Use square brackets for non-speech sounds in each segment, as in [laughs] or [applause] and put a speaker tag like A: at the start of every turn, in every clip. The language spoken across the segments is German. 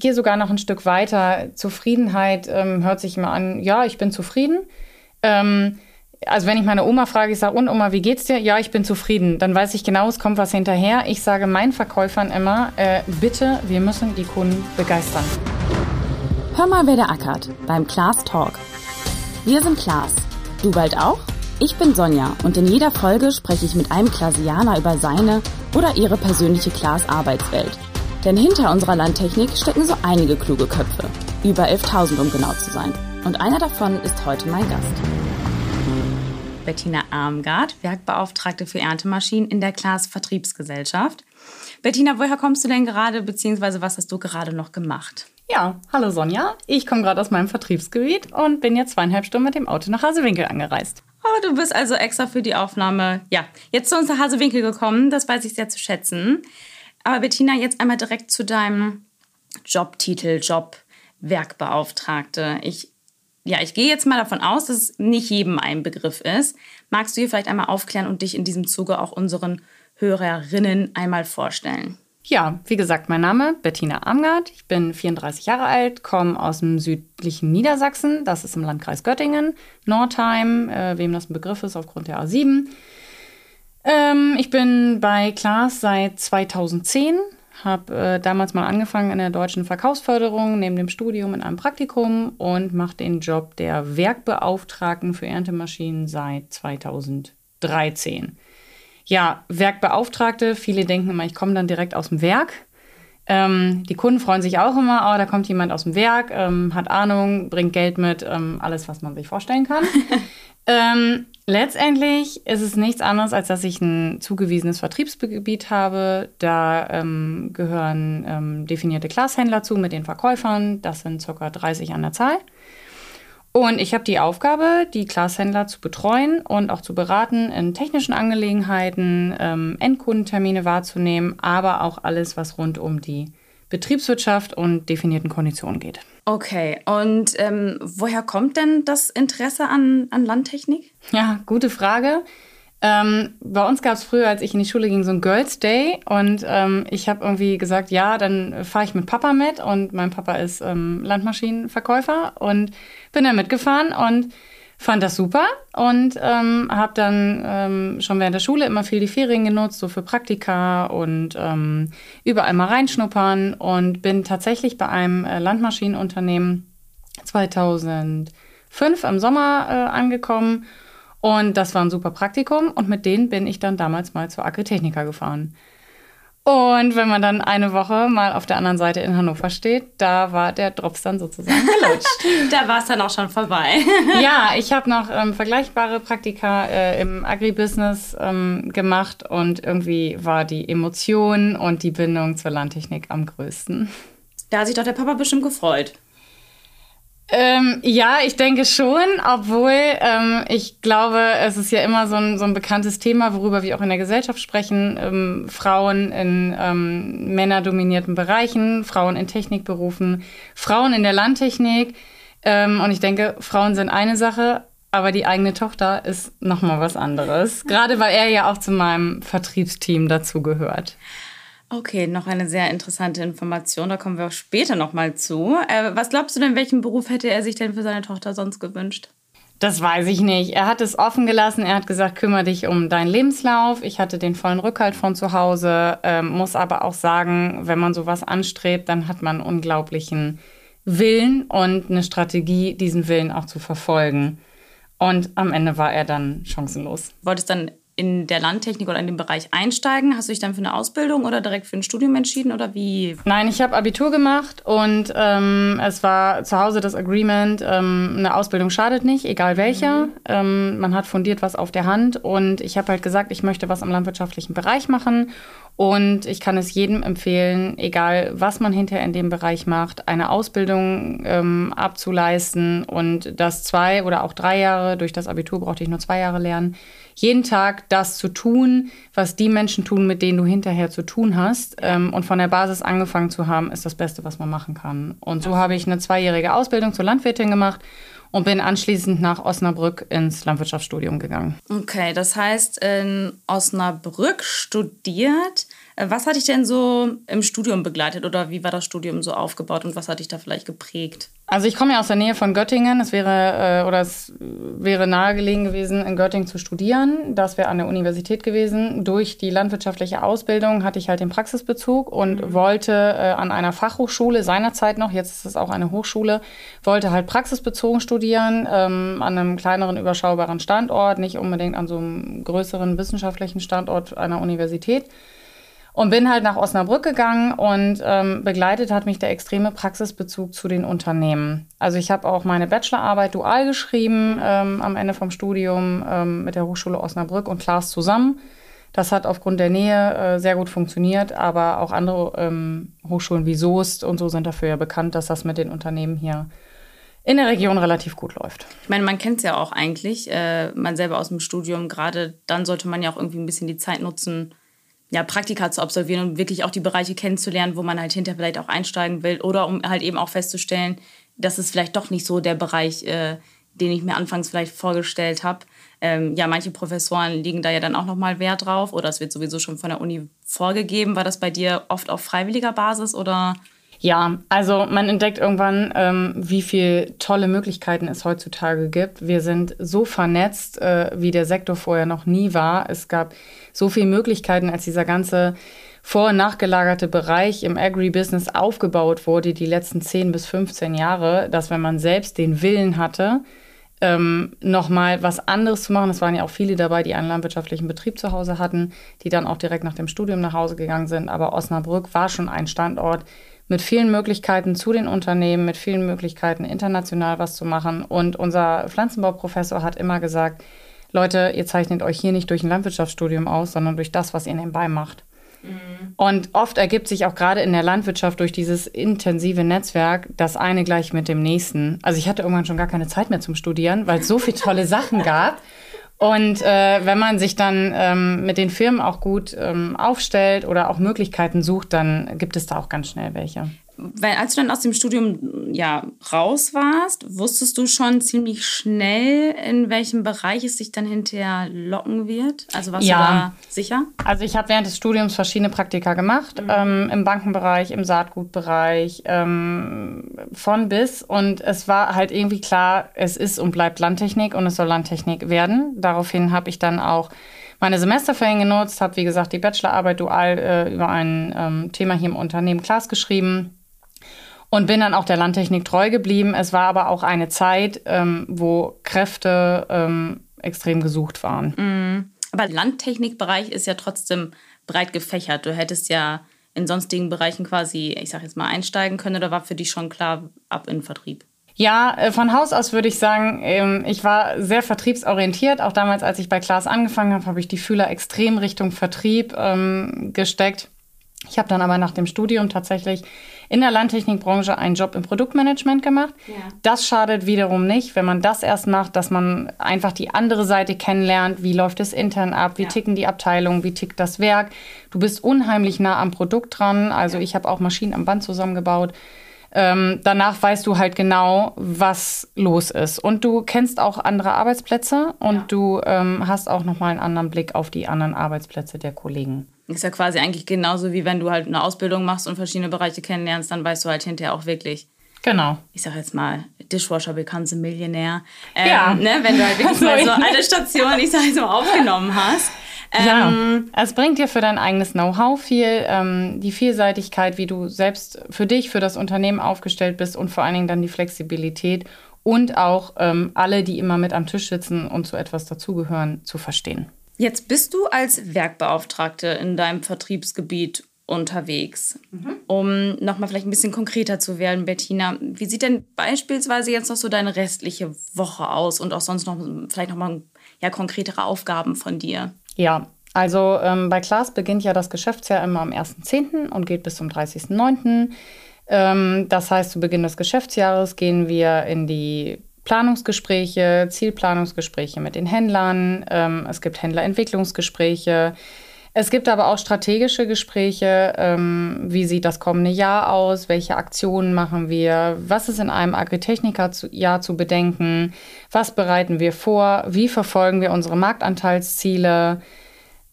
A: ich gehe sogar noch ein Stück weiter. Zufriedenheit ähm, hört sich immer an, ja, ich bin zufrieden. Ähm, also wenn ich meine Oma frage, ich sage, und Oma, wie geht's dir? Ja, ich bin zufrieden. Dann weiß ich genau, es kommt was hinterher. Ich sage meinen Verkäufern immer, äh, bitte, wir müssen die Kunden begeistern.
B: Hör mal, wer der ackert beim Klaas Talk. Wir sind Klaas. Du bald auch? Ich bin Sonja und in jeder Folge spreche ich mit einem Klasianer über seine oder ihre persönliche Klaas Arbeitswelt. Denn hinter unserer Landtechnik stecken so einige kluge Köpfe. Über 11.000, um genau zu sein. Und einer davon ist heute mein Gast. Bettina Armgard, Werkbeauftragte für Erntemaschinen in der Klaas Vertriebsgesellschaft. Bettina, woher kommst du denn gerade, beziehungsweise was hast du gerade noch gemacht?
A: Ja, hallo Sonja. Ich komme gerade aus meinem Vertriebsgebiet und bin jetzt zweieinhalb Stunden mit dem Auto nach Hasewinkel angereist.
B: Oh, du bist also extra für die Aufnahme, ja, jetzt zu uns nach Hasewinkel gekommen. Das weiß ich sehr zu schätzen. Aber Bettina, jetzt einmal direkt zu deinem Jobtitel, Job Werkbeauftragte. Ich ja, ich gehe jetzt mal davon aus, dass es nicht jedem ein Begriff ist. Magst du hier vielleicht einmal aufklären und dich in diesem Zuge auch unseren Hörerinnen einmal vorstellen?
A: Ja, wie gesagt, mein Name Bettina Amgard. Ich bin 34 Jahre alt, komme aus dem südlichen Niedersachsen. Das ist im Landkreis Göttingen, Nordheim, äh, wem das ein Begriff ist aufgrund der A7. Ähm, ich bin bei Klaas seit 2010, habe äh, damals mal angefangen in der deutschen Verkaufsförderung neben dem Studium in einem Praktikum und mache den Job der Werkbeauftragten für Erntemaschinen seit 2013. Ja, Werkbeauftragte, viele denken immer, ich komme dann direkt aus dem Werk. Ähm, die Kunden freuen sich auch immer, oh, da kommt jemand aus dem Werk, ähm, hat Ahnung, bringt Geld mit, ähm, alles, was man sich vorstellen kann. [laughs] Ähm, Letztendlich ist es nichts anderes, als dass ich ein zugewiesenes Vertriebsgebiet habe. Da ähm, gehören ähm, definierte Glashändler zu mit den Verkäufern. Das sind ca. 30 an der Zahl. Und ich habe die Aufgabe, die Glashändler zu betreuen und auch zu beraten in technischen Angelegenheiten, ähm, Endkundentermine wahrzunehmen, aber auch alles, was rund um die Betriebswirtschaft und definierten Konditionen geht.
B: Okay, und ähm, woher kommt denn das Interesse an, an Landtechnik?
A: Ja, gute Frage. Ähm, bei uns gab es früher, als ich in die Schule ging, so ein Girls Day und ähm, ich habe irgendwie gesagt, ja, dann fahre ich mit Papa mit und mein Papa ist ähm, Landmaschinenverkäufer und bin da mitgefahren und fand das super und ähm, habe dann ähm, schon während der Schule immer viel die Ferien genutzt, so für Praktika und ähm, überall mal reinschnuppern und bin tatsächlich bei einem äh, Landmaschinenunternehmen 2005 im Sommer äh, angekommen und das war ein super Praktikum und mit denen bin ich dann damals mal zur Agritechnica gefahren. Und wenn man dann eine Woche mal auf der anderen Seite in Hannover steht, da war der Drops dann sozusagen [laughs] gelutscht.
B: da war es dann auch schon vorbei. [laughs]
A: ja, ich habe noch ähm, vergleichbare Praktika äh, im Agribusiness ähm, gemacht und irgendwie war die Emotion und die Bindung zur Landtechnik am größten.
B: Da hat sich doch der Papa bestimmt gefreut.
A: Ähm, ja, ich denke schon, obwohl ähm, ich glaube, es ist ja immer so ein, so ein bekanntes Thema, worüber wir auch in der Gesellschaft sprechen. Ähm, Frauen in ähm, männerdominierten Bereichen, Frauen in Technikberufen, Frauen in der Landtechnik. Ähm, und ich denke, Frauen sind eine Sache, aber die eigene Tochter ist nochmal was anderes. Gerade weil er ja auch zu meinem Vertriebsteam dazu gehört.
B: Okay, noch eine sehr interessante Information. Da kommen wir auch später nochmal zu. Äh, was glaubst du denn, welchen Beruf hätte er sich denn für seine Tochter sonst gewünscht?
A: Das weiß ich nicht. Er hat es offen gelassen. Er hat gesagt, kümmere dich um deinen Lebenslauf. Ich hatte den vollen Rückhalt von zu Hause. Ähm, muss aber auch sagen, wenn man sowas anstrebt, dann hat man unglaublichen Willen und eine Strategie, diesen Willen auch zu verfolgen. Und am Ende war er dann chancenlos.
B: Wolltest dann in der Landtechnik oder in den Bereich einsteigen? Hast du dich dann für eine Ausbildung oder direkt für ein Studium entschieden oder wie?
A: Nein, ich habe Abitur gemacht und ähm, es war zu Hause das Agreement, ähm, eine Ausbildung schadet nicht, egal welcher. Mhm. Ähm, man hat fundiert was auf der Hand und ich habe halt gesagt, ich möchte was am landwirtschaftlichen Bereich machen und ich kann es jedem empfehlen, egal was man hinterher in dem Bereich macht, eine Ausbildung ähm, abzuleisten und das zwei oder auch drei Jahre, durch das Abitur brauchte ich nur zwei Jahre lernen, jeden Tag das zu tun, was die Menschen tun, mit denen du hinterher zu tun hast. Ähm, und von der Basis angefangen zu haben, ist das Beste, was man machen kann. Und so habe ich eine zweijährige Ausbildung zur Landwirtin gemacht und bin anschließend nach Osnabrück ins Landwirtschaftsstudium gegangen.
B: Okay, das heißt, in Osnabrück studiert. Was hat dich denn so im Studium begleitet oder wie war das Studium so aufgebaut und was hat dich da vielleicht geprägt?
A: Also ich komme ja aus der Nähe von Göttingen. Es wäre äh, oder es wäre nahegelegen gewesen, in Göttingen zu studieren. Das wäre an der Universität gewesen. Durch die landwirtschaftliche Ausbildung hatte ich halt den Praxisbezug und mhm. wollte äh, an einer Fachhochschule seinerzeit noch, jetzt ist es auch eine Hochschule, wollte halt praxisbezogen studieren ähm, an einem kleineren überschaubaren Standort, nicht unbedingt an so einem größeren wissenschaftlichen Standort einer Universität. Und bin halt nach Osnabrück gegangen und ähm, begleitet hat mich der extreme Praxisbezug zu den Unternehmen. Also ich habe auch meine Bachelorarbeit dual geschrieben ähm, am Ende vom Studium ähm, mit der Hochschule Osnabrück und Klaas zusammen. Das hat aufgrund der Nähe äh, sehr gut funktioniert, aber auch andere ähm, Hochschulen wie Soest und so sind dafür ja bekannt, dass das mit den Unternehmen hier in der Region relativ gut läuft.
B: Ich meine, man kennt es ja auch eigentlich, äh, man selber aus dem Studium, gerade dann sollte man ja auch irgendwie ein bisschen die Zeit nutzen, ja, Praktika zu absolvieren und wirklich auch die Bereiche kennenzulernen, wo man halt hinterher vielleicht auch einsteigen will oder um halt eben auch festzustellen, dass es vielleicht doch nicht so der Bereich, äh, den ich mir anfangs vielleicht vorgestellt habe. Ähm, ja, manche Professoren legen da ja dann auch nochmal Wert drauf oder es wird sowieso schon von der Uni vorgegeben. War das bei dir oft auf freiwilliger Basis oder?
A: Ja, also man entdeckt irgendwann, ähm, wie viele tolle Möglichkeiten es heutzutage gibt. Wir sind so vernetzt, äh, wie der Sektor vorher noch nie war. Es gab so viele Möglichkeiten, als dieser ganze vor- und nachgelagerte Bereich im Agribusiness aufgebaut wurde, die letzten 10 bis 15 Jahre, dass wenn man selbst den Willen hatte, ähm, nochmal was anderes zu machen. Es waren ja auch viele dabei, die einen landwirtschaftlichen Betrieb zu Hause hatten, die dann auch direkt nach dem Studium nach Hause gegangen sind. Aber Osnabrück war schon ein Standort, mit vielen Möglichkeiten zu den Unternehmen, mit vielen Möglichkeiten international was zu machen. Und unser Pflanzenbauprofessor hat immer gesagt, Leute, ihr zeichnet euch hier nicht durch ein Landwirtschaftsstudium aus, sondern durch das, was ihr nebenbei macht. Mhm. Und oft ergibt sich auch gerade in der Landwirtschaft durch dieses intensive Netzwerk das eine gleich mit dem nächsten. Also ich hatte irgendwann schon gar keine Zeit mehr zum Studieren, weil es so viele tolle Sachen gab. [laughs] Und äh, wenn man sich dann ähm, mit den Firmen auch gut ähm, aufstellt oder auch Möglichkeiten sucht, dann gibt es da auch ganz schnell welche.
B: Weil als du dann aus dem Studium ja raus warst, wusstest du schon ziemlich schnell, in welchem Bereich es sich dann hinterher locken wird? Also warst ja. du da sicher?
A: Also ich habe während des Studiums verschiedene Praktika gemacht, mhm. ähm, im Bankenbereich, im Saatgutbereich, ähm, von bis. Und es war halt irgendwie klar, es ist und bleibt Landtechnik und es soll Landtechnik werden. Daraufhin habe ich dann auch meine Semesterferien genutzt, habe wie gesagt die Bachelorarbeit dual äh, über ein ähm, Thema hier im Unternehmen Klaas geschrieben und bin dann auch der Landtechnik treu geblieben. Es war aber auch eine Zeit, ähm, wo Kräfte ähm, extrem gesucht waren.
B: Mhm. Aber Landtechnikbereich ist ja trotzdem breit gefächert. Du hättest ja in sonstigen Bereichen quasi, ich sag jetzt mal, einsteigen können oder war für dich schon klar ab in Vertrieb?
A: Ja, äh, von Haus aus würde ich sagen, ähm, ich war sehr vertriebsorientiert. Auch damals, als ich bei Klaas angefangen habe, habe ich die Fühler extrem Richtung Vertrieb ähm, gesteckt. Ich habe dann aber nach dem Studium tatsächlich in der Landtechnikbranche einen Job im Produktmanagement gemacht. Ja. Das schadet wiederum nicht, wenn man das erst macht, dass man einfach die andere Seite kennenlernt. Wie läuft es intern ab? Wie ja. ticken die Abteilungen? Wie tickt das Werk? Du bist unheimlich nah am Produkt dran. Also ja. ich habe auch Maschinen am Band zusammengebaut. Ähm, danach weißt du halt genau, was los ist. Und du kennst auch andere Arbeitsplätze und ja. du ähm, hast auch nochmal einen anderen Blick auf die anderen Arbeitsplätze der Kollegen.
B: Ist ja quasi eigentlich genauso wie wenn du halt eine Ausbildung machst und verschiedene Bereiche kennenlernst, dann weißt du halt hinterher auch wirklich.
A: Genau.
B: Ich sag jetzt mal, Dishwasher becomes a Millionaire. Ähm, ja. Ne, wenn du halt wirklich [laughs] mal so eine Station, ich sag jetzt mal, aufgenommen hast. [laughs]
A: Ähm, ja, es bringt dir für dein eigenes Know-how viel, ähm, die Vielseitigkeit, wie du selbst für dich, für das Unternehmen aufgestellt bist und vor allen Dingen dann die Flexibilität und auch ähm, alle, die immer mit am Tisch sitzen und zu etwas dazugehören, zu verstehen.
B: Jetzt bist du als Werkbeauftragte in deinem Vertriebsgebiet unterwegs. Mhm. Um nochmal vielleicht ein bisschen konkreter zu werden, Bettina, wie sieht denn beispielsweise jetzt noch so deine restliche Woche aus und auch sonst noch vielleicht nochmal ja, konkretere Aufgaben von dir?
A: Ja, also ähm, bei Klaas beginnt ja das Geschäftsjahr immer am 1.10. und geht bis zum 30.09. Ähm, das heißt, zu Beginn des Geschäftsjahres gehen wir in die Planungsgespräche, Zielplanungsgespräche mit den Händlern. Ähm, es gibt Händlerentwicklungsgespräche. Es gibt aber auch strategische Gespräche. Ähm, wie sieht das kommende Jahr aus? Welche Aktionen machen wir? Was ist in einem Agritechniker-Jahr zu bedenken? Was bereiten wir vor? Wie verfolgen wir unsere Marktanteilsziele?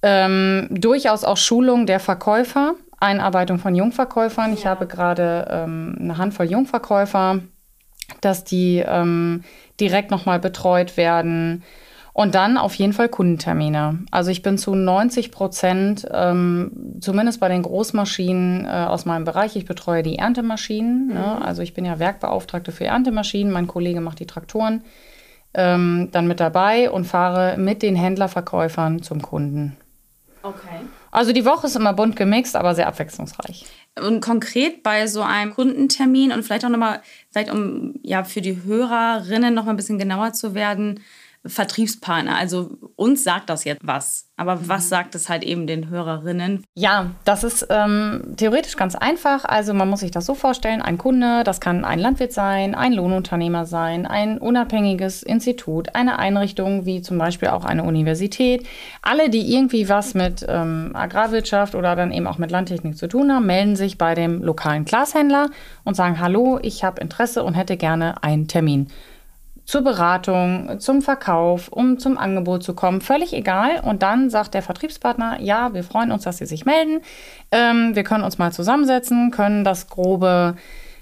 A: Ähm, durchaus auch Schulung der Verkäufer, Einarbeitung von Jungverkäufern. Ich habe gerade ähm, eine Handvoll Jungverkäufer, dass die ähm, direkt nochmal betreut werden. Und dann auf jeden Fall Kundentermine. Also ich bin zu 90 Prozent, ähm, zumindest bei den Großmaschinen äh, aus meinem Bereich, ich betreue die Erntemaschinen. Ne? Mhm. Ne? Also ich bin ja Werkbeauftragte für Erntemaschinen, mein Kollege macht die Traktoren. Ähm, dann mit dabei und fahre mit den Händlerverkäufern zum Kunden.
B: Okay.
A: Also die Woche ist immer bunt gemixt, aber sehr abwechslungsreich.
B: Und konkret bei so einem Kundentermin und vielleicht auch nochmal, vielleicht um ja für die Hörerinnen noch mal ein bisschen genauer zu werden, Vertriebspartner. Also uns sagt das jetzt was. Aber was mhm. sagt es halt eben den Hörerinnen?
A: Ja, das ist ähm, theoretisch ganz einfach. Also man muss sich das so vorstellen, ein Kunde, das kann ein Landwirt sein, ein Lohnunternehmer sein, ein unabhängiges Institut, eine Einrichtung wie zum Beispiel auch eine Universität. Alle, die irgendwie was mit ähm, Agrarwirtschaft oder dann eben auch mit Landtechnik zu tun haben, melden sich bei dem lokalen Glashändler und sagen, hallo, ich habe Interesse und hätte gerne einen Termin zur Beratung, zum Verkauf, um zum Angebot zu kommen, völlig egal. Und dann sagt der Vertriebspartner, ja, wir freuen uns, dass Sie sich melden. Ähm, wir können uns mal zusammensetzen, können das grobe,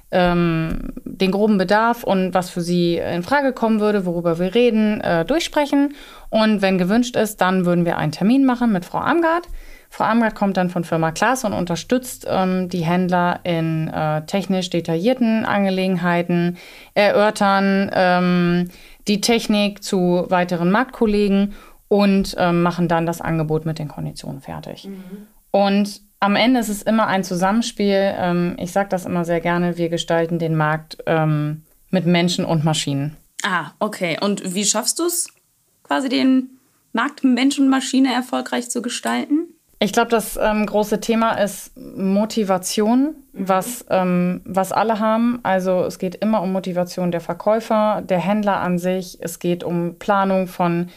A: ähm, den groben Bedarf und was für Sie in Frage kommen würde, worüber wir reden, äh, durchsprechen. Und wenn gewünscht ist, dann würden wir einen Termin machen mit Frau Amgard. Frau Amgard kommt dann von Firma Klaas und unterstützt ähm, die Händler in äh, technisch detaillierten Angelegenheiten, erörtern ähm, die Technik zu weiteren Marktkollegen und ähm, machen dann das Angebot mit den Konditionen fertig. Mhm. Und am Ende ist es immer ein Zusammenspiel. Ähm, ich sage das immer sehr gerne, wir gestalten den Markt ähm, mit Menschen und Maschinen.
B: Ah, okay. Und wie schaffst du es, quasi den Markt Mensch und Maschine erfolgreich zu gestalten?
A: Ich glaube, das ähm, große Thema ist Motivation, mhm. was, ähm, was alle haben. Also es geht immer um Motivation der Verkäufer, der Händler an sich. Es geht um Planung von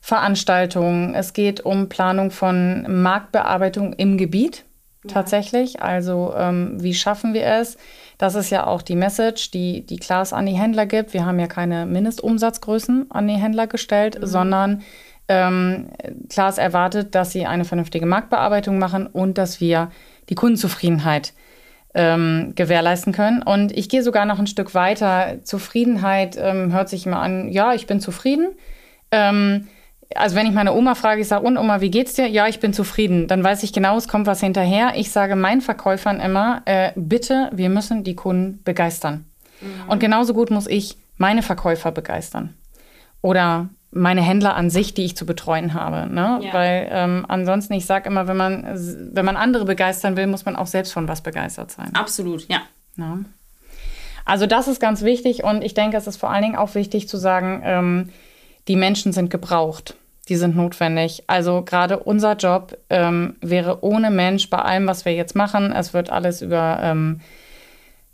A: Veranstaltungen. Es geht um Planung von Marktbearbeitung im Gebiet ja. tatsächlich. Also ähm, wie schaffen wir es? Das ist ja auch die Message, die, die Klaas an die Händler gibt. Wir haben ja keine Mindestumsatzgrößen an die Händler gestellt, mhm. sondern ähm, Klaas erwartet, dass sie eine vernünftige Marktbearbeitung machen und dass wir die Kundenzufriedenheit ähm, gewährleisten können. Und ich gehe sogar noch ein Stück weiter. Zufriedenheit ähm, hört sich immer an, ja, ich bin zufrieden. Ähm, also wenn ich meine Oma frage, ich sage, und Oma, wie geht's dir? Ja, ich bin zufrieden. Dann weiß ich genau, es kommt was hinterher. Ich sage meinen Verkäufern immer, äh, bitte, wir müssen die Kunden begeistern. Mhm. Und genauso gut muss ich meine Verkäufer begeistern. Oder meine Händler an sich, die ich zu betreuen habe. Ne? Ja. Weil ähm, ansonsten, ich sage immer, wenn man, wenn man andere begeistern will, muss man auch selbst von was begeistert sein.
B: Absolut, ja.
A: ja. Also das ist ganz wichtig und ich denke, es ist vor allen Dingen auch wichtig zu sagen, ähm, die Menschen sind gebraucht. Die sind notwendig. Also gerade unser Job ähm, wäre ohne Mensch bei allem, was wir jetzt machen. Es wird alles über ähm,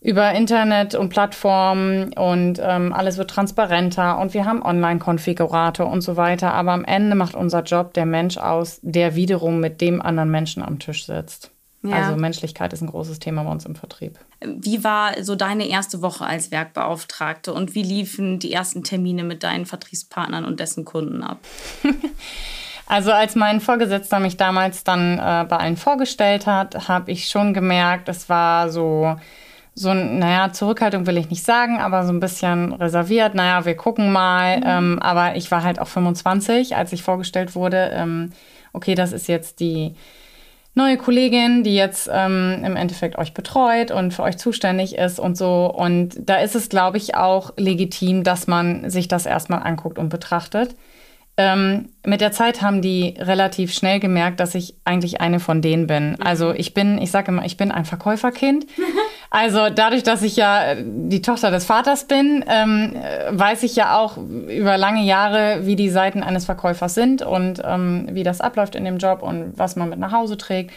A: über Internet und Plattformen und ähm, alles wird transparenter und wir haben Online-Konfigurator und so weiter. Aber am Ende macht unser Job der Mensch aus, der wiederum mit dem anderen Menschen am Tisch sitzt. Ja. Also Menschlichkeit ist ein großes Thema bei uns im Vertrieb.
B: Wie war so deine erste Woche als Werkbeauftragte und wie liefen die ersten Termine mit deinen Vertriebspartnern und dessen Kunden ab? [laughs]
A: Also als mein Vorgesetzter mich damals dann äh, bei allen vorgestellt hat, habe ich schon gemerkt, es war so so, naja, Zurückhaltung will ich nicht sagen, aber so ein bisschen reserviert. Naja, wir gucken mal. Mhm. Ähm, aber ich war halt auch 25, als ich vorgestellt wurde. Ähm, okay, das ist jetzt die neue Kollegin, die jetzt ähm, im Endeffekt euch betreut und für euch zuständig ist und so. Und da ist es, glaube ich, auch legitim, dass man sich das erstmal anguckt und betrachtet. Ähm, mit der Zeit haben die relativ schnell gemerkt, dass ich eigentlich eine von denen bin. Mhm. Also ich bin, ich sage immer, ich bin ein Verkäuferkind. [laughs] Also dadurch, dass ich ja die Tochter des Vaters bin, ähm, weiß ich ja auch über lange Jahre, wie die Seiten eines Verkäufers sind und ähm, wie das abläuft in dem Job und was man mit nach Hause trägt.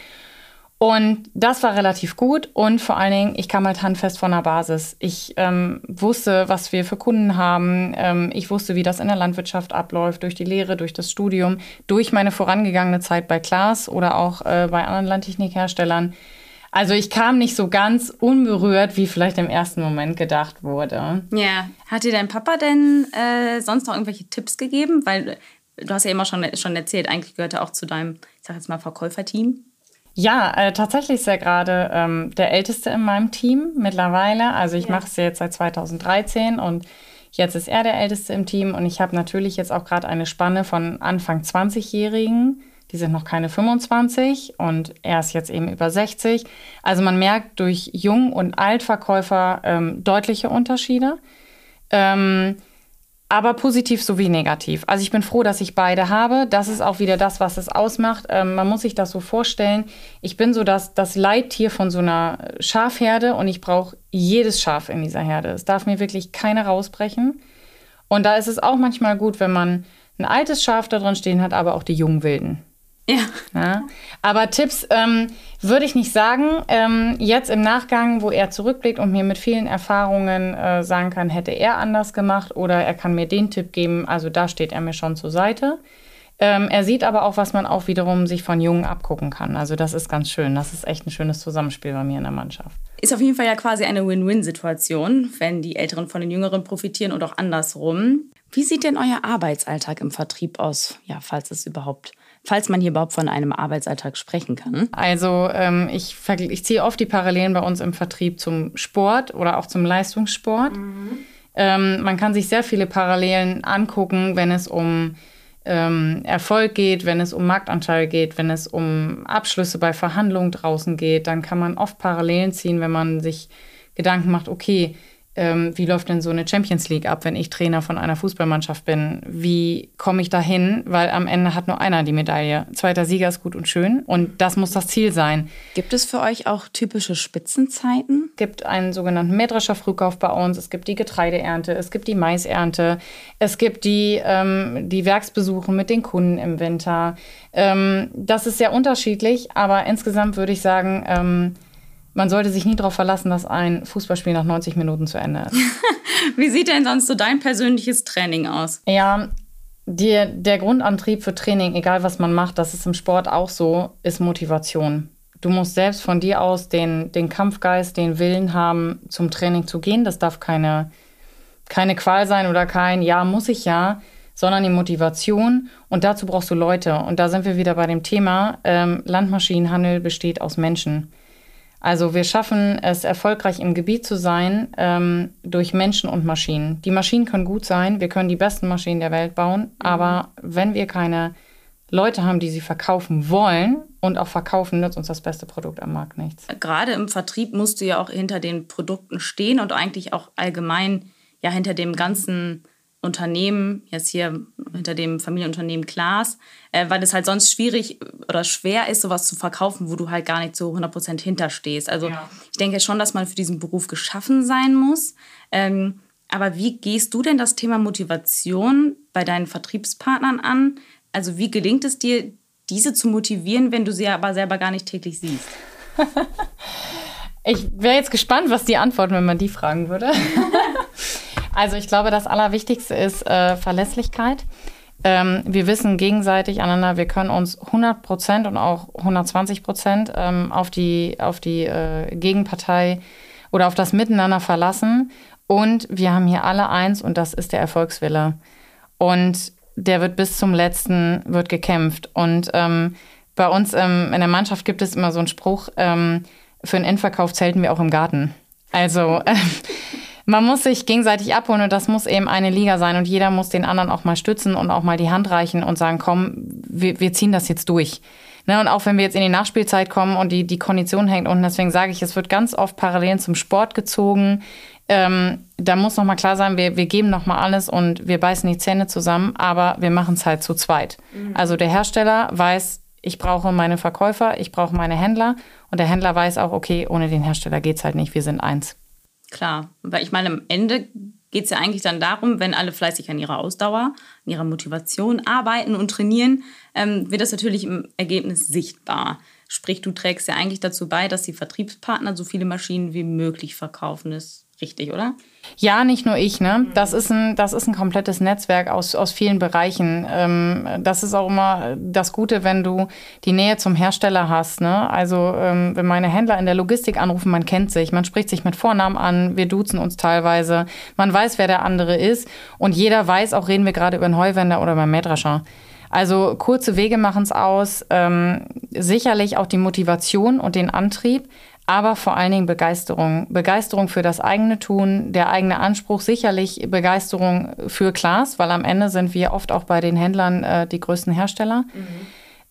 A: Und das war relativ gut und vor allen Dingen, ich kam halt handfest von der Basis. Ich ähm, wusste, was wir für Kunden haben. Ähm, ich wusste, wie das in der Landwirtschaft abläuft, durch die Lehre, durch das Studium, durch meine vorangegangene Zeit bei Klaas oder auch äh, bei anderen Landtechnikherstellern. Also ich kam nicht so ganz unberührt, wie vielleicht im ersten Moment gedacht wurde.
B: Ja. Hat dir dein Papa denn äh, sonst noch irgendwelche Tipps gegeben? Weil du hast ja immer schon, schon erzählt, eigentlich gehört er auch zu deinem ich sag jetzt mal, Verkäuferteam?
A: Ja, äh, tatsächlich ist er gerade ähm, der Älteste in meinem Team mittlerweile. Also ich ja. mache es jetzt seit 2013 und jetzt ist er der Älteste im Team und ich habe natürlich jetzt auch gerade eine Spanne von Anfang 20-Jährigen. Die sind noch keine 25 und er ist jetzt eben über 60. Also man merkt durch Jung- und Altverkäufer ähm, deutliche Unterschiede. Ähm, aber positiv sowie negativ. Also ich bin froh, dass ich beide habe. Das ist auch wieder das, was es ausmacht. Ähm, man muss sich das so vorstellen. Ich bin so das, das Leittier von so einer Schafherde und ich brauche jedes Schaf in dieser Herde. Es darf mir wirklich keiner rausbrechen. Und da ist es auch manchmal gut, wenn man ein altes Schaf da drin stehen hat, aber auch die jungen Wilden.
B: Ja.
A: ja. Aber Tipps ähm, würde ich nicht sagen. Ähm, jetzt im Nachgang, wo er zurückblickt und mir mit vielen Erfahrungen äh, sagen kann, hätte er anders gemacht oder er kann mir den Tipp geben, also da steht er mir schon zur Seite. Ähm, er sieht aber auch, was man auch wiederum sich von Jungen abgucken kann. Also das ist ganz schön. Das ist echt ein schönes Zusammenspiel bei mir in der Mannschaft.
B: Ist auf jeden Fall ja quasi eine Win-Win-Situation, wenn die Älteren von den Jüngeren profitieren und auch andersrum. Wie sieht denn euer Arbeitsalltag im Vertrieb aus? Ja, falls es überhaupt falls man hier überhaupt von einem Arbeitsalltag sprechen kann?
A: Also ähm, ich, ich ziehe oft die Parallelen bei uns im Vertrieb zum Sport oder auch zum Leistungssport. Mhm. Ähm, man kann sich sehr viele Parallelen angucken, wenn es um ähm, Erfolg geht, wenn es um Marktanteil geht, wenn es um Abschlüsse bei Verhandlungen draußen geht, dann kann man oft Parallelen ziehen, wenn man sich Gedanken macht, okay, ähm, wie läuft denn so eine Champions League ab, wenn ich Trainer von einer Fußballmannschaft bin? Wie komme ich da hin? Weil am Ende hat nur einer die Medaille. Zweiter Sieger ist gut und schön und das muss das Ziel sein.
B: Gibt es für euch auch typische Spitzenzeiten?
A: Es gibt einen sogenannten Mähdrescher Frühkauf bei uns, es gibt die Getreideernte, es gibt die Maisernte, es gibt die, ähm, die Werksbesuche mit den Kunden im Winter. Ähm, das ist sehr unterschiedlich, aber insgesamt würde ich sagen, ähm, man sollte sich nie darauf verlassen, dass ein Fußballspiel nach 90 Minuten zu Ende ist. [laughs]
B: Wie sieht denn sonst so dein persönliches Training aus?
A: Ja, die, der Grundantrieb für Training, egal was man macht, das ist im Sport auch so, ist Motivation. Du musst selbst von dir aus den, den Kampfgeist, den Willen haben, zum Training zu gehen. Das darf keine, keine Qual sein oder kein Ja, muss ich ja, sondern die Motivation. Und dazu brauchst du Leute. Und da sind wir wieder bei dem Thema, ähm, Landmaschinenhandel besteht aus Menschen. Also wir schaffen es erfolgreich im Gebiet zu sein ähm, durch Menschen und Maschinen. Die Maschinen können gut sein, wir können die besten Maschinen der Welt bauen, mhm. aber wenn wir keine Leute haben, die sie verkaufen wollen und auch verkaufen, nützt uns das beste Produkt am Markt nichts.
B: Gerade im Vertrieb musst du ja auch hinter den Produkten stehen und eigentlich auch allgemein ja hinter dem ganzen Unternehmen, jetzt hier hinter dem Familienunternehmen Klaas, äh, weil es halt sonst schwierig oder schwer ist, sowas zu verkaufen, wo du halt gar nicht zu 100% hinterstehst. Also ja. ich denke schon, dass man für diesen Beruf geschaffen sein muss. Ähm, aber wie gehst du denn das Thema Motivation bei deinen Vertriebspartnern an? Also wie gelingt es dir, diese zu motivieren, wenn du sie aber selber gar nicht täglich siehst? [laughs]
A: ich wäre jetzt gespannt, was die antworten, wenn man die fragen würde. [laughs] Also ich glaube, das Allerwichtigste ist äh, Verlässlichkeit. Ähm, wir wissen gegenseitig aneinander, wir können uns 100 Prozent und auch 120 Prozent ähm, auf die, auf die äh, Gegenpartei oder auf das Miteinander verlassen. Und wir haben hier alle eins und das ist der Erfolgswille. Und der wird bis zum letzten, wird gekämpft. Und ähm, bei uns ähm, in der Mannschaft gibt es immer so einen Spruch, ähm, für einen Endverkauf zelten wir auch im Garten. Also [laughs] äh, man muss sich gegenseitig abholen und das muss eben eine Liga sein und jeder muss den anderen auch mal stützen und auch mal die Hand reichen und sagen, komm, wir, wir ziehen das jetzt durch. Ne, und auch wenn wir jetzt in die Nachspielzeit kommen und die, die Kondition hängt unten, deswegen sage ich, es wird ganz oft Parallelen zum Sport gezogen. Ähm, da muss nochmal klar sein, wir, wir geben nochmal alles und wir beißen die Zähne zusammen, aber wir machen es halt zu zweit. Mhm. Also der Hersteller weiß, ich brauche meine Verkäufer, ich brauche meine Händler und der Händler weiß auch, okay, ohne den Hersteller geht es halt nicht, wir sind eins.
B: Klar, weil ich meine, am Ende geht es ja eigentlich dann darum, wenn alle fleißig an ihrer Ausdauer, an ihrer Motivation arbeiten und trainieren, ähm, wird das natürlich im Ergebnis sichtbar. Sprich, du trägst ja eigentlich dazu bei, dass die Vertriebspartner so viele Maschinen wie möglich verkaufen. Das richtig, oder?
A: Ja, nicht nur ich. Ne? Das, ist ein, das ist ein komplettes Netzwerk aus, aus vielen Bereichen. Ähm, das ist auch immer das Gute, wenn du die Nähe zum Hersteller hast. Ne? Also ähm, wenn meine Händler in der Logistik anrufen, man kennt sich, man spricht sich mit Vornamen an, wir duzen uns teilweise, man weiß, wer der andere ist und jeder weiß, auch reden wir gerade über einen Heuwender oder beim Mähdrescher. Also kurze Wege machen es aus, ähm, sicherlich auch die Motivation und den Antrieb, aber vor allen Dingen Begeisterung. Begeisterung für das eigene Tun, der eigene Anspruch, sicherlich Begeisterung für Klaas, weil am Ende sind wir oft auch bei den Händlern äh, die größten Hersteller. Mhm.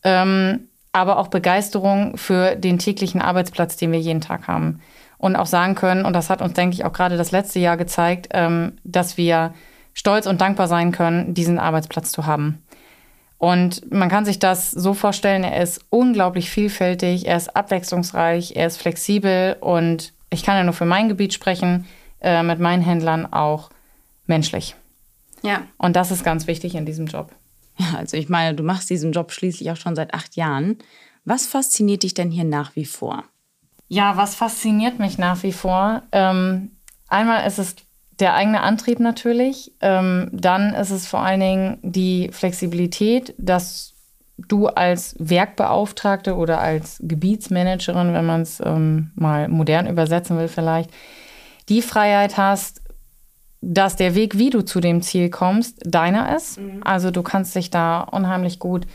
A: Ähm, aber auch Begeisterung für den täglichen Arbeitsplatz, den wir jeden Tag haben. Und auch sagen können, und das hat uns, denke ich, auch gerade das letzte Jahr gezeigt, ähm, dass wir stolz und dankbar sein können, diesen Arbeitsplatz zu haben. Und man kann sich das so vorstellen, er ist unglaublich vielfältig, er ist abwechslungsreich, er ist flexibel und ich kann ja nur für mein Gebiet sprechen, äh, mit meinen Händlern auch menschlich. Ja. Und das ist ganz wichtig in diesem Job.
B: Ja, also ich meine, du machst diesen Job schließlich auch schon seit acht Jahren. Was fasziniert dich denn hier nach wie vor?
A: Ja, was fasziniert mich nach wie vor? Ähm, einmal ist es der eigene Antrieb natürlich. Ähm, dann ist es vor allen Dingen die Flexibilität, dass du als Werkbeauftragte oder als Gebietsmanagerin, wenn man es ähm, mal modern übersetzen will vielleicht, die Freiheit hast, dass der Weg, wie du zu dem Ziel kommst, deiner ist. Mhm. Also du kannst dich da unheimlich gut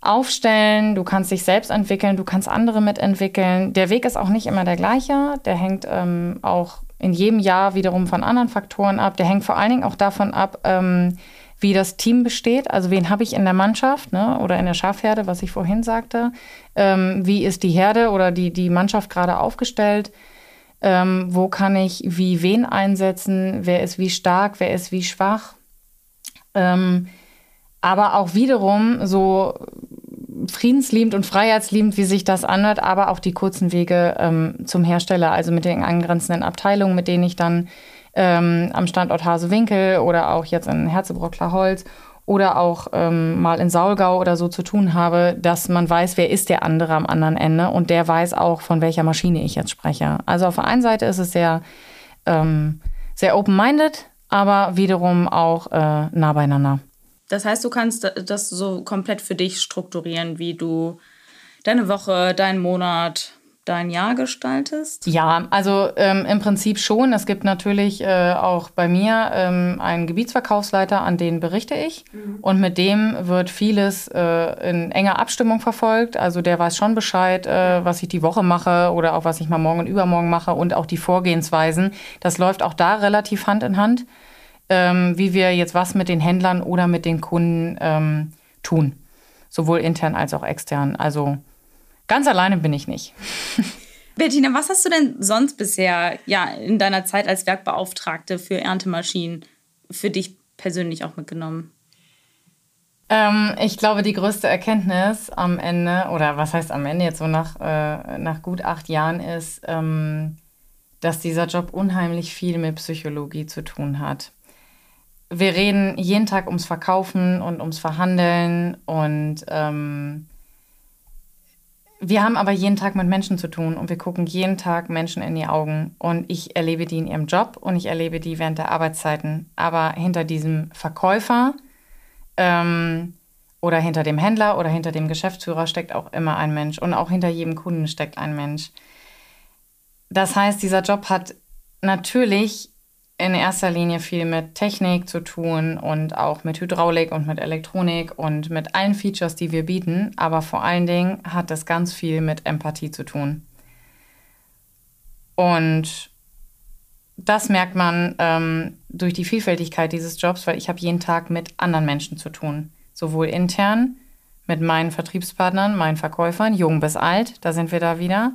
A: aufstellen, du kannst dich selbst entwickeln, du kannst andere mitentwickeln. Der Weg ist auch nicht immer der gleiche, der hängt ähm, auch in jedem Jahr wiederum von anderen Faktoren ab. Der hängt vor allen Dingen auch davon ab, ähm, wie das Team besteht. Also wen habe ich in der Mannschaft ne? oder in der Schafherde, was ich vorhin sagte. Ähm, wie ist die Herde oder die, die Mannschaft gerade aufgestellt? Ähm, wo kann ich wie wen einsetzen? Wer ist wie stark? Wer ist wie schwach? Ähm, aber auch wiederum so friedensliebend und freiheitsliebend, wie sich das anhört, aber auch die kurzen Wege ähm, zum Hersteller, also mit den angrenzenden Abteilungen, mit denen ich dann ähm, am Standort Hasewinkel oder auch jetzt in Herzebrockler Holz oder auch ähm, mal in Saulgau oder so zu tun habe, dass man weiß, wer ist der andere am anderen Ende und der weiß auch, von welcher Maschine ich jetzt spreche. Also auf der einen Seite ist es sehr, ähm, sehr open-minded, aber wiederum auch äh, nah beieinander.
B: Das heißt, du kannst das so komplett für dich strukturieren, wie du deine Woche, deinen Monat, dein Jahr gestaltest?
A: Ja, also ähm, im Prinzip schon. Es gibt natürlich äh, auch bei mir ähm, einen Gebietsverkaufsleiter, an den berichte ich. Mhm. Und mit dem wird vieles äh, in enger Abstimmung verfolgt. Also der weiß schon Bescheid, äh, was ich die Woche mache oder auch was ich mal morgen und übermorgen mache und auch die Vorgehensweisen. Das läuft auch da relativ Hand in Hand ähm, wie wir jetzt was mit den Händlern oder mit den Kunden ähm, tun. Sowohl intern als auch extern. Also ganz alleine bin ich nicht. [laughs]
B: Bettina, was hast du denn sonst bisher ja, in deiner Zeit als Werkbeauftragte für Erntemaschinen für dich persönlich auch mitgenommen?
A: Ähm, ich glaube, die größte Erkenntnis am Ende, oder was heißt am Ende jetzt so nach, äh, nach gut acht Jahren, ist, ähm, dass dieser Job unheimlich viel mit Psychologie zu tun hat wir reden jeden Tag ums Verkaufen und ums Verhandeln und ähm, wir haben aber jeden Tag mit Menschen zu tun und wir gucken jeden Tag Menschen in die Augen und ich erlebe die in ihrem Job und ich erlebe die während der Arbeitszeiten. Aber hinter diesem Verkäufer ähm, oder hinter dem Händler oder hinter dem Geschäftsführer steckt auch immer ein Mensch und auch hinter jedem Kunden steckt ein Mensch. Das heißt, dieser Job hat natürlich in erster Linie viel mit Technik zu tun und auch mit Hydraulik und mit Elektronik und mit allen Features, die wir bieten. Aber vor allen Dingen hat das ganz viel mit Empathie zu tun. Und das merkt man ähm, durch die Vielfältigkeit dieses Jobs, weil ich habe jeden Tag mit anderen Menschen zu tun. Sowohl intern mit meinen Vertriebspartnern, meinen Verkäufern, jung bis alt, da sind wir da wieder.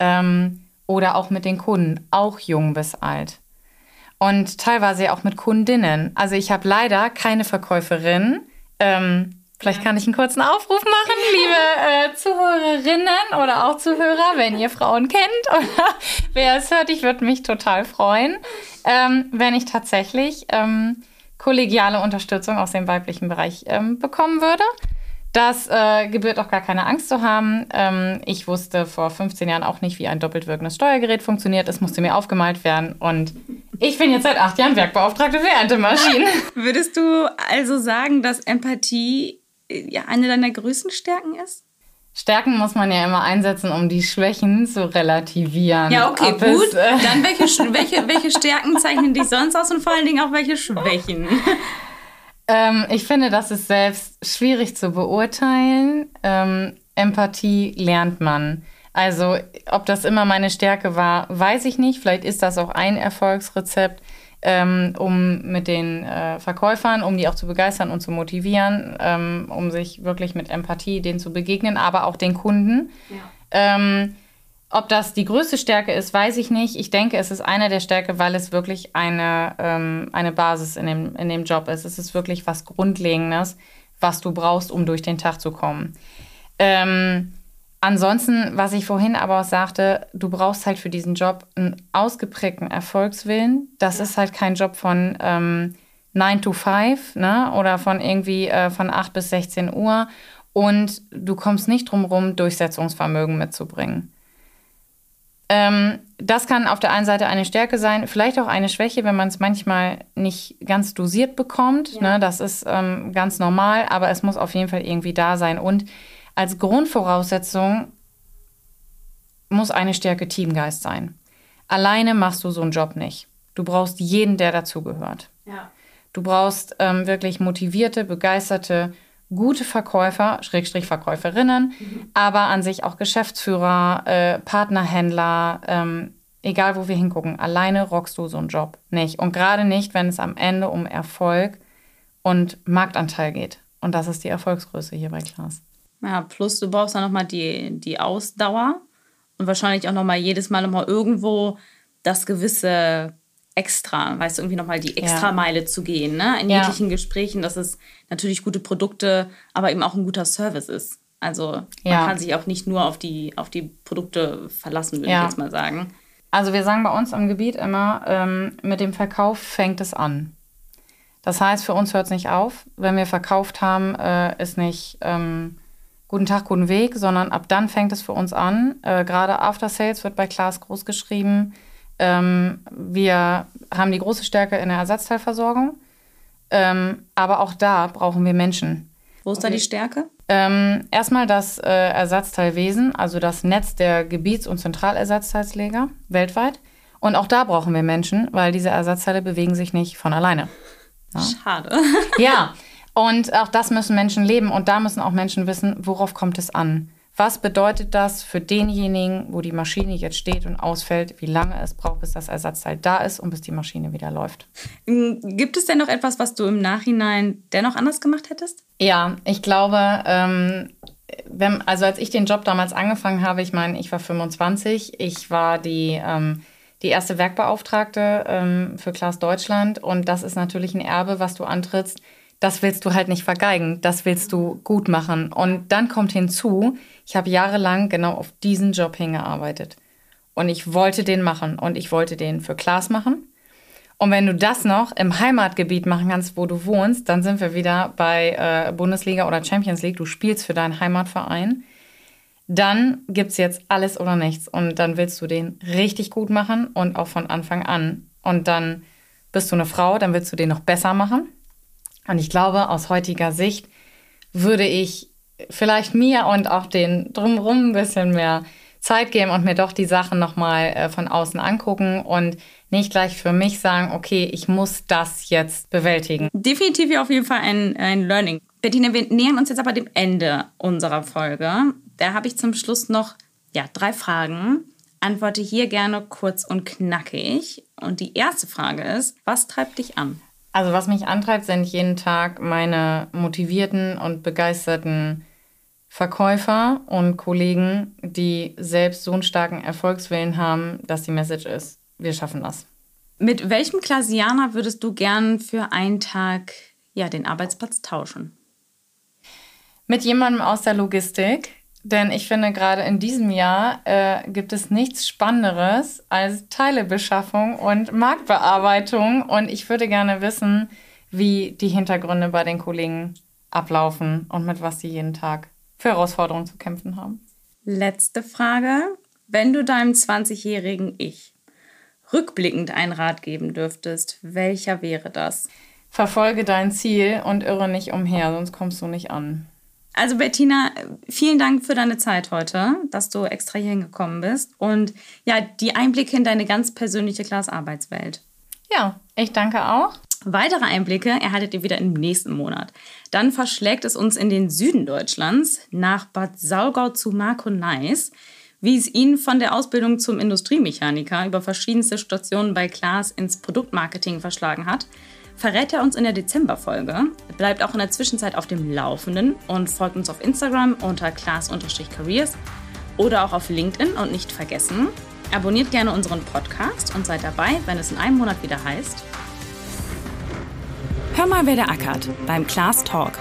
A: Ähm, oder auch mit den Kunden, auch jung bis alt und teilweise auch mit Kundinnen. Also ich habe leider keine Verkäuferin. Ähm, vielleicht kann ich einen kurzen Aufruf machen, [laughs] liebe äh, Zuhörerinnen oder auch Zuhörer, wenn ihr Frauen kennt oder [laughs] wer es hört. Ich würde mich total freuen, ähm, wenn ich tatsächlich ähm, kollegiale Unterstützung aus dem weiblichen Bereich ähm, bekommen würde. Das äh, gebührt auch gar keine Angst zu haben. Ähm, ich wusste vor 15 Jahren auch nicht, wie ein doppelt wirkendes Steuergerät funktioniert. Es musste mir aufgemalt werden. Und ich bin jetzt seit acht Jahren Werkbeauftragte für Erntemaschinen. [laughs] [laughs]
B: Würdest du also sagen, dass Empathie äh, eine deiner größten Stärken ist?
A: Stärken muss man ja immer einsetzen, um die Schwächen zu relativieren.
B: Ja, okay, Ob gut. Es, äh Dann welche, welche, welche Stärken zeichnen dich sonst aus und vor allen Dingen auch welche Schwächen? [laughs]
A: Ähm, ich finde, das ist selbst schwierig zu beurteilen. Ähm, Empathie lernt man. Also, ob das immer meine Stärke war, weiß ich nicht. Vielleicht ist das auch ein Erfolgsrezept, ähm, um mit den äh, Verkäufern, um die auch zu begeistern und zu motivieren, ähm, um sich wirklich mit Empathie denen zu begegnen, aber auch den Kunden. Ja. Ähm, ob das die größte Stärke ist, weiß ich nicht. Ich denke, es ist eine der Stärke, weil es wirklich eine, ähm, eine Basis in dem, in dem Job ist. Es ist wirklich was Grundlegendes, was du brauchst, um durch den Tag zu kommen. Ähm, ansonsten, was ich vorhin aber auch sagte, du brauchst halt für diesen Job einen ausgeprägten Erfolgswillen. Das ja. ist halt kein Job von ähm, 9 to 5 ne? oder von irgendwie äh, von 8 bis 16 Uhr. Und du kommst nicht drum rum, Durchsetzungsvermögen mitzubringen. Ähm, das kann auf der einen Seite eine Stärke sein, vielleicht auch eine Schwäche, wenn man es manchmal nicht ganz dosiert bekommt. Ja. Ne, das ist ähm, ganz normal, aber es muss auf jeden Fall irgendwie da sein. Und als Grundvoraussetzung muss eine Stärke Teamgeist sein. Alleine machst du so einen Job nicht. Du brauchst jeden, der dazugehört. Ja. Du brauchst ähm, wirklich motivierte, begeisterte gute Verkäufer, Schrägstrich Verkäuferinnen, mhm. aber an sich auch Geschäftsführer, äh, Partnerhändler, ähm, egal wo wir hingucken. Alleine rockst du so einen Job nicht. Und gerade nicht, wenn es am Ende um Erfolg und Marktanteil geht. Und das ist die Erfolgsgröße hier bei Klaas.
B: Ja, plus du brauchst dann nochmal die, die Ausdauer und wahrscheinlich auch nochmal jedes Mal nochmal irgendwo das gewisse extra, weißt du, irgendwie nochmal die Extrameile ja. zu gehen, ne? In ja. jeglichen Gesprächen, dass es natürlich gute Produkte, aber eben auch ein guter Service ist. Also man ja. kann sich auch nicht nur auf die, auf die Produkte verlassen, würde ich jetzt mal sagen.
A: Also wir sagen bei uns am Gebiet immer, ähm, mit dem Verkauf fängt es an. Das heißt, für uns hört es nicht auf. Wenn wir verkauft haben, äh, ist nicht ähm, guten Tag, guten Weg, sondern ab dann fängt es für uns an. Äh, Gerade After Sales wird bei Klaas groß geschrieben. Ähm, wir haben die große Stärke in der Ersatzteilversorgung. Ähm, aber auch da brauchen wir Menschen.
B: Wo ist da die Stärke?
A: Ähm, erstmal das äh, Ersatzteilwesen, also das Netz der Gebiets- und Zentralersatzteilsleger weltweit. Und auch da brauchen wir Menschen, weil diese Ersatzteile bewegen sich nicht von alleine.
B: Ja? Schade.
A: ja, und auch das müssen Menschen leben und da müssen auch Menschen wissen, worauf kommt es an. Was bedeutet das für denjenigen, wo die Maschine jetzt steht und ausfällt, wie lange es braucht, bis das Ersatzteil da ist und bis die Maschine wieder läuft?
B: Hm, gibt es denn noch etwas, was du im Nachhinein dennoch anders gemacht hättest?
A: Ja, ich glaube, ähm, wenn, also als ich den Job damals angefangen habe, ich meine, ich war 25, ich war die, ähm, die erste Werkbeauftragte ähm, für Klaas Deutschland und das ist natürlich ein Erbe, was du antrittst. Das willst du halt nicht vergeigen, das willst du gut machen. Und dann kommt hinzu, ich habe jahrelang genau auf diesen Job hingearbeitet. Und ich wollte den machen. Und ich wollte den für Klaas machen. Und wenn du das noch im Heimatgebiet machen kannst, wo du wohnst, dann sind wir wieder bei äh, Bundesliga oder Champions League. Du spielst für deinen Heimatverein. Dann gibt es jetzt alles oder nichts. Und dann willst du den richtig gut machen und auch von Anfang an. Und dann bist du eine Frau, dann willst du den noch besser machen. Und ich glaube, aus heutiger Sicht würde ich vielleicht mir und auch den drumherum ein bisschen mehr Zeit geben und mir doch die Sachen nochmal äh, von außen angucken und nicht gleich für mich sagen, okay, ich muss das jetzt bewältigen.
B: Definitiv auf jeden Fall ein, ein Learning. Bettina, wir nähern uns jetzt aber dem Ende unserer Folge. Da habe ich zum Schluss noch ja, drei Fragen. Antworte hier gerne kurz und knackig. Und die erste Frage ist, was treibt dich an?
A: Also was mich antreibt, sind jeden Tag meine motivierten und begeisterten Verkäufer und Kollegen, die selbst so einen starken Erfolgswillen haben, dass die Message ist, wir schaffen das.
B: Mit welchem Klasianer würdest du gern für einen Tag ja, den Arbeitsplatz tauschen?
A: Mit jemandem aus der Logistik, denn ich finde, gerade in diesem Jahr äh, gibt es nichts Spannenderes als Teilebeschaffung und Marktbearbeitung. Und ich würde gerne wissen, wie die Hintergründe bei den Kollegen ablaufen und mit was sie jeden Tag für Herausforderungen zu kämpfen haben.
B: Letzte Frage. Wenn du deinem 20-jährigen Ich rückblickend einen Rat geben dürftest, welcher wäre das?
A: Verfolge dein Ziel und irre nicht umher, sonst kommst du nicht an.
B: Also Bettina, vielen Dank für deine Zeit heute, dass du extra hier hingekommen bist und ja, die Einblicke in deine ganz persönliche Glasarbeitswelt.
A: Ja, ich danke auch.
B: Weitere Einblicke erhaltet ihr wieder im nächsten Monat. Dann verschlägt es uns in den Süden Deutschlands, nach Bad Saulgau zu Marco Neis, wie es ihn von der Ausbildung zum Industriemechaniker über verschiedenste Stationen bei Klaas ins Produktmarketing verschlagen hat, verrät er uns in der Dezemberfolge. Bleibt auch in der Zwischenzeit auf dem Laufenden und folgt uns auf Instagram unter class-careers oder auch auf LinkedIn und nicht vergessen, abonniert gerne unseren Podcast und seid dabei, wenn es in einem Monat wieder heißt
C: Hör mal, wer der ackert beim Class Talk